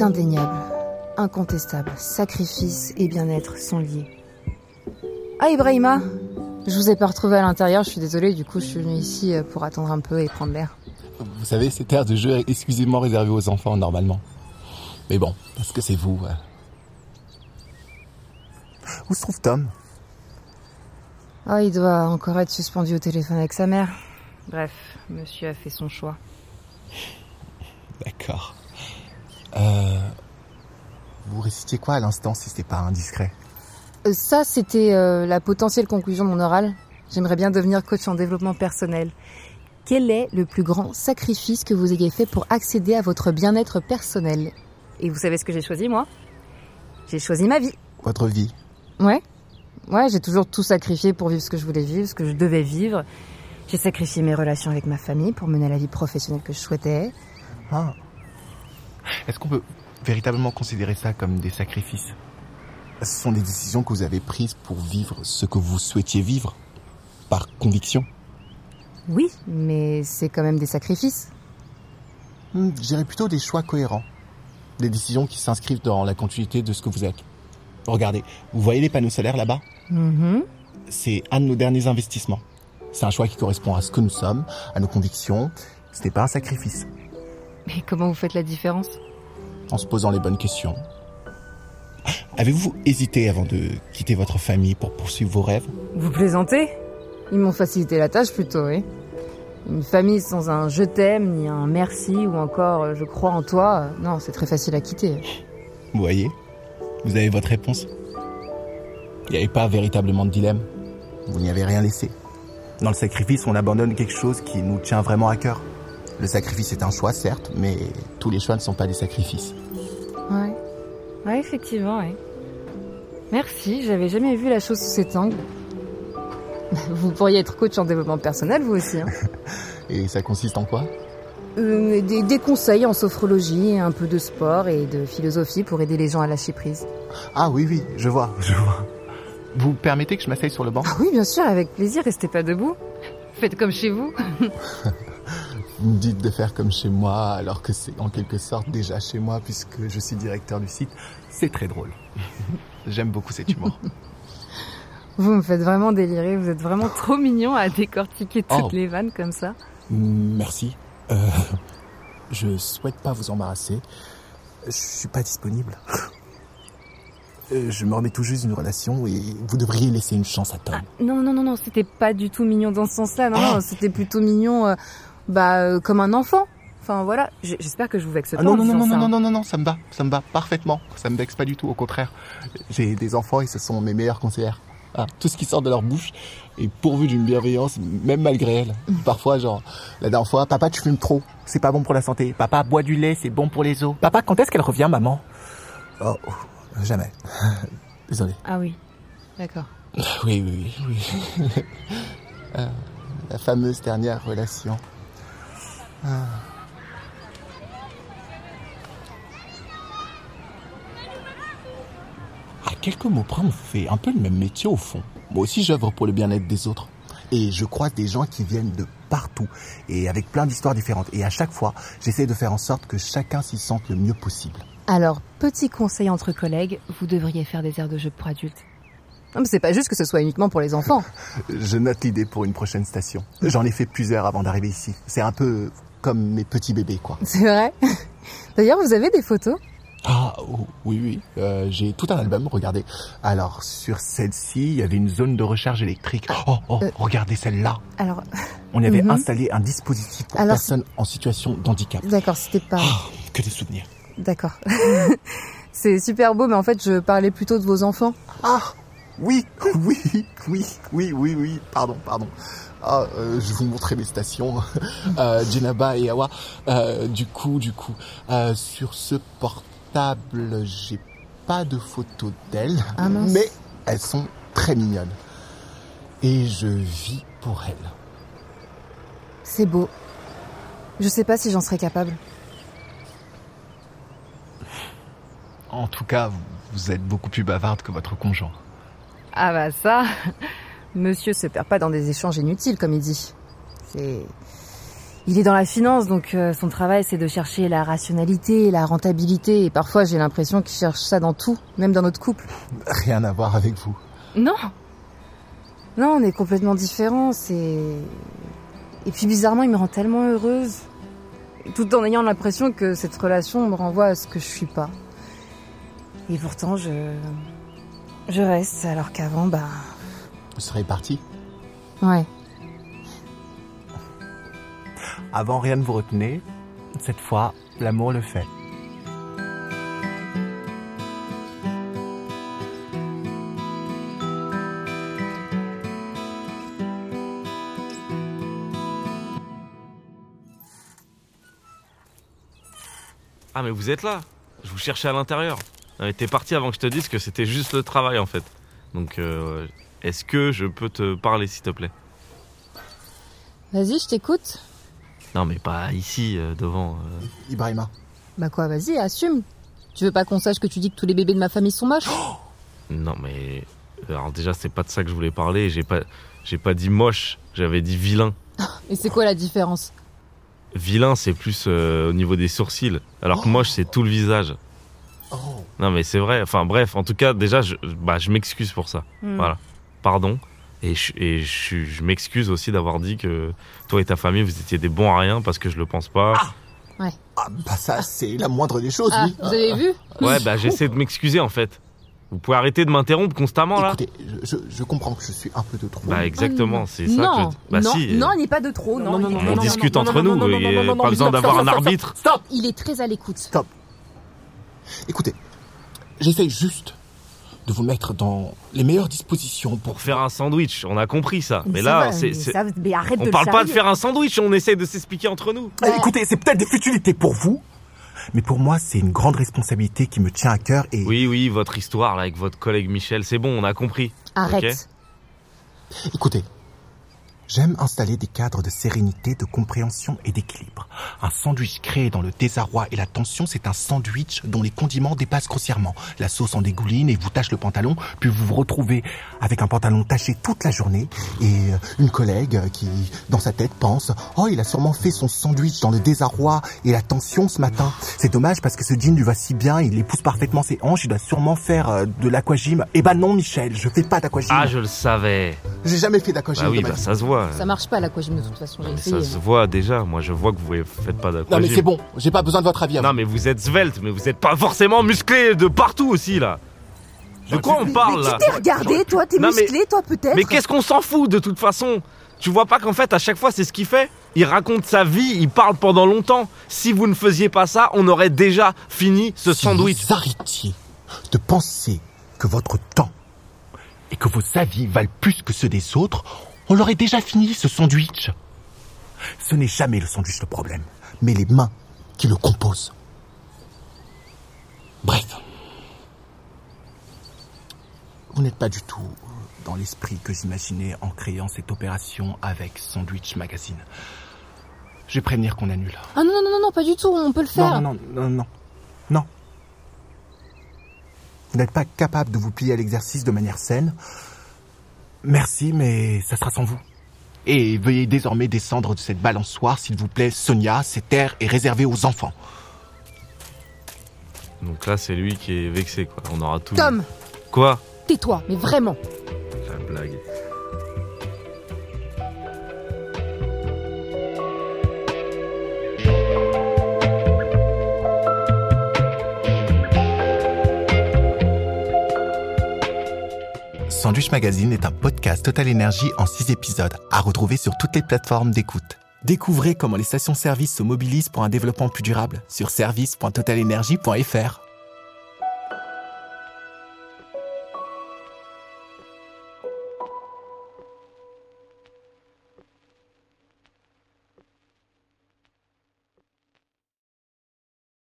Indéniable, incontestable. Sacrifice et bien-être sont liés. Ah Ibrahima, je vous ai pas retrouvé à l'intérieur, je suis désolée, du coup je suis venue ici euh, pour attendre un peu et prendre l'air. Vous savez, cette air de jeu est exclusivement réservé aux enfants normalement. Mais bon, parce que c'est vous. Où se trouve Tom? Ah, il doit encore être suspendu au téléphone avec sa mère. Bref, monsieur a fait son choix. D'accord. Euh, vous récitiez quoi à l'instant si c'était pas indiscret? Euh, Ça, c'était euh, la potentielle conclusion de mon oral. J'aimerais bien devenir coach en développement personnel. Quel est le plus grand sacrifice que vous ayez fait pour accéder à votre bien-être personnel? Et vous savez ce que j'ai choisi, moi? J'ai choisi ma vie. Votre vie Ouais. Ouais, j'ai toujours tout sacrifié pour vivre ce que je voulais vivre, ce que je devais vivre. J'ai sacrifié mes relations avec ma famille pour mener la vie professionnelle que je souhaitais. Ah. Est-ce qu'on peut véritablement considérer ça comme des sacrifices? Ce sont des décisions que vous avez prises pour vivre ce que vous souhaitiez vivre, par conviction? Oui, mais c'est quand même des sacrifices. Hmm, Je dirais plutôt des choix cohérents. Des décisions qui s'inscrivent dans la continuité de ce que vous êtes. Regardez, vous voyez les panneaux solaires là-bas? Mhm. C'est un de nos derniers investissements. C'est un choix qui correspond à ce que nous sommes, à nos convictions. Ce n'est pas un sacrifice. Mais comment vous faites la différence En se posant les bonnes questions. Avez-vous hésité avant de quitter votre famille pour poursuivre vos rêves Vous plaisantez Ils m'ont facilité la tâche plutôt, oui. Une famille sans un je t'aime, ni un merci, ou encore euh, je crois en toi, euh, non, c'est très facile à quitter. Vous voyez Vous avez votre réponse. Il n'y avait pas véritablement de dilemme. Vous n'y avez rien laissé. Dans le sacrifice, on abandonne quelque chose qui nous tient vraiment à cœur. Le sacrifice est un choix, certes, mais tous les choix ne sont pas des sacrifices. Ouais. Ouais, effectivement, ouais. Merci, j'avais jamais vu la chose sous cet angle. Vous pourriez être coach en développement personnel, vous aussi. Hein. Et ça consiste en quoi? Euh, des, des conseils en sophrologie, un peu de sport et de philosophie pour aider les gens à lâcher prise. Ah oui, oui, je vois, je vois. Vous permettez que je m'asseye sur le banc? Ah oui, bien sûr, avec plaisir, restez pas debout. Faites comme chez vous. Vous me dites de faire comme chez moi, alors que c'est en quelque sorte déjà chez moi, puisque je suis directeur du site. C'est très drôle. J'aime beaucoup cet humour. Vous me faites vraiment délirer, vous êtes vraiment trop mignon à décortiquer toutes Oh. les vannes comme ça. Merci. Euh, je souhaite pas vous embarrasser. Je suis pas disponible. Euh, Je me remets tout juste d'une relation et vous devriez laisser une chance à Tom. Non, non, non, non, c'était pas du tout mignon dans ce sens-là. Non, Ah. non, c'était plutôt mignon, euh, bah, euh, comme un enfant. Enfin, voilà. J'espère que je vous vexe pas Ah non, en non, non, non, ça, non, hein. non, non, non, ça me va, ça me va parfaitement. Ça me vexe pas du tout, au contraire. J'ai des enfants et ce sont mes meilleurs conseillères. Ah, tout ce qui sort de leur bouche est pourvu d'une bienveillance, même malgré elles. Parfois, genre, la dernière fois, papa, tu fumes trop, c'est pas bon pour la santé. Papa, bois du lait, c'est bon pour les os. Papa, quand est-ce qu'elle revient, maman? Oh, jamais. Désolé. Ah oui, d'accord. Oui, oui, oui. oui. Euh, la fameuse dernière relation. Ah. À quelques mots près, on fait un peu le même métier au fond. Moi aussi, j'œuvre pour le bien-être des autres. Et je crois des gens qui viennent de partout et avec plein d'histoires différentes. Et à chaque fois, j'essaie de faire en sorte que chacun s'y sente le mieux possible. Alors, petit conseil entre collègues, vous devriez faire des aires de jeu pour adultes. Non, mais c'est pas juste que ce soit uniquement pour les enfants. Je note l'idée pour une prochaine station. J'en ai fait plusieurs avant d'arriver ici. C'est un peu comme mes petits bébés, quoi. C'est vrai. D'ailleurs, vous avez des photos? Ah oh, oui, oui. Euh, J'ai tout un album, regardez. Alors, sur celle-ci, il y avait une zone de recharge électrique. Oh, oh, Euh. regardez celle-là. Alors, On y avait Mhm. installé un dispositif pour Alors, personnes en situation d'handicap. d'accord, c'était pas... Oh, que des souvenirs. D'accord. c'est super beau, mais en fait, je parlais plutôt de vos enfants. Ah oui, oui, oui, oui, oui, oui, pardon, pardon. Ah, euh, je vais vous montrer mes stations, euh, Jenaba et Awa. Euh, du coup, du coup, euh, sur ce portable, j'ai pas de photos d'elles, Ah, mais elles sont très mignonnes. Et je vis pour elles. C'est beau. Je sais pas si j'en serais capable. En tout cas, vous êtes beaucoup plus bavarde que votre conjoint. Ah bah ça, monsieur se perd pas dans des échanges inutiles, comme il dit. C'est... Il est dans la finance, donc euh, son travail c'est de chercher la rationalité, la rentabilité, et parfois j'ai l'impression qu'il cherche ça dans tout, même dans notre couple. Rien à voir avec vous. Non Non, on est complètement différents, c'est... Et puis bizarrement, il me rend tellement heureuse, tout en ayant l'impression que cette relation me renvoie à ce que je suis pas. Et pourtant, je... Je reste, alors qu'avant, bah... Vous serez parti Ouais. Avant, rien ne vous retenait. Cette fois, l'amour le fait. Ah mais vous êtes là Je vous cherchais à l'intérieur. T'es parti avant que je te dise que c'était juste le travail en fait. Donc euh, est-ce que je peux te parler s'il te plaît? Vas-y, je t'écoute. Non mais pas ici, euh, devant. euh. Ibrahima, Bah quoi, vas-y, assume. Tu veux pas qu'on sache que tu dis que tous les bébés de ma famille sont moches? Non mais... Alors déjà c'est pas de ça que je voulais parler. J'ai pas, j'ai pas dit moche, j'avais dit vilain. Et c'est quoi la différence? Vilain c'est plus euh, au niveau des sourcils. Alors que moche c'est tout le visage. Oh, Non mais c'est vrai. Enfin bref, en tout cas déjà je, bah, je m'excuse pour ça. Hmm. Voilà. Pardon. Et, je, et je, je m'excuse aussi d'avoir dit que toi et ta famille vous étiez des bons à rien parce que je le pense pas. ah bah ça, c'est la moindre des choses, Ah, oui. vous avez vu Ouais, bah j'essaie de m'excuser en fait. Vous pouvez arrêter de m'interrompre constamment là Écoutez, je, je- comprends que je suis un peu de trop. Bah exactement, c'est ça non, que je... Bah non, si, non, il n'est pas de trop. Non, Non, on non, non, discute non, entre non, nous, non, non, il non, y non, a non, non, pas besoin stop, d'avoir un arbitre. Stop Il est très à l'écoute. Stop Écoutez, j'essaye juste de vous mettre dans les meilleures dispositions pour faire un sandwich, on a compris ça. Mais là, mais ça, mais arrête de on le parle pas de faire un sandwich, on essaie de s'expliquer entre nous. Eh, Écoutez, c'est peut-être des futilités pour vous, mais pour moi, c'est une grande responsabilité qui me tient à cœur et... Oui, oui, votre histoire là avec votre collègue Michel, c'est bon, on a compris. Arrête. Écoutez, j'aime installer des cadres de sérénité, de compréhension et d'équilibre. Un sandwich créé dans le désarroi et la tension, c'est un sandwich dont les condiments dépassent grossièrement. La sauce en dégouline et vous tache le pantalon, puis vous vous retrouvez avec un pantalon taché toute la journée et euh, une collègue qui, dans sa tête, pense « Oh, il a sûrement fait son sandwich dans le désarroi et la tension ce matin. C'est dommage parce que ce jean lui va si bien, il épouse parfaitement ses hanches, il doit sûrement faire euh, de l'aquagym. » Eh ben non, Michel, je fais pas d'aquagym. Ah, je le savais. J'ai jamais fait d'aquagym Bah oui, bah ça se voit. Ça marche pas l'aquagym de toute façon, Mais essayé. ça se voit déjà. Moi, je vois que vous faites pas Non d'aquagym. mais c'est bon, j'ai pas besoin de votre avis. à Non, vous. mais vous êtes svelte, mais vous êtes pas forcément musclé de partout aussi là. De quoi on parle là? T'es regardé, toi, t'es Non, mais- musclé, toi peut-être Mais qu'est-ce qu'on s'en fout de toute façon? Tu vois pas qu'en fait à chaque fois c'est ce qu'il fait? Il raconte sa vie, il parle pendant longtemps. Si vous ne faisiez pas ça, on aurait déjà fini ce si sandwich. vous arrêtiez de penser que votre temps et que vos avis valent plus que ceux des autres, on l'aurait déjà fini ce sandwich. Ce n'est jamais le sandwich le problème, mais les mains qui le composent. Bref. Vous n'êtes pas du tout dans l'esprit que j'imaginais en créant cette opération avec Sandwich Magazine. Je vais prévenir qu'on annule. Ah non, non, non, non, pas du tout, on peut le faire. Non, non, non, non, non. Non. Vous n'êtes pas capable de vous plier à l'exercice de manière saine. Merci, mais ça sera sans vous. Et veuillez désormais descendre de cette balançoire, s'il vous plaît, Sonia. Cette terre est réservée aux enfants. Donc là c'est lui qui est vexé quoi. On aura tout. Tom, Quoi? Tais-toi, mais vraiment. La blague. Sandwich Magazine est un podcast Total Énergie en 6 épisodes à retrouver sur toutes les plateformes d'écoute. Découvrez comment les stations-service se mobilisent pour un développement plus durable sur service.totalenergie.fr.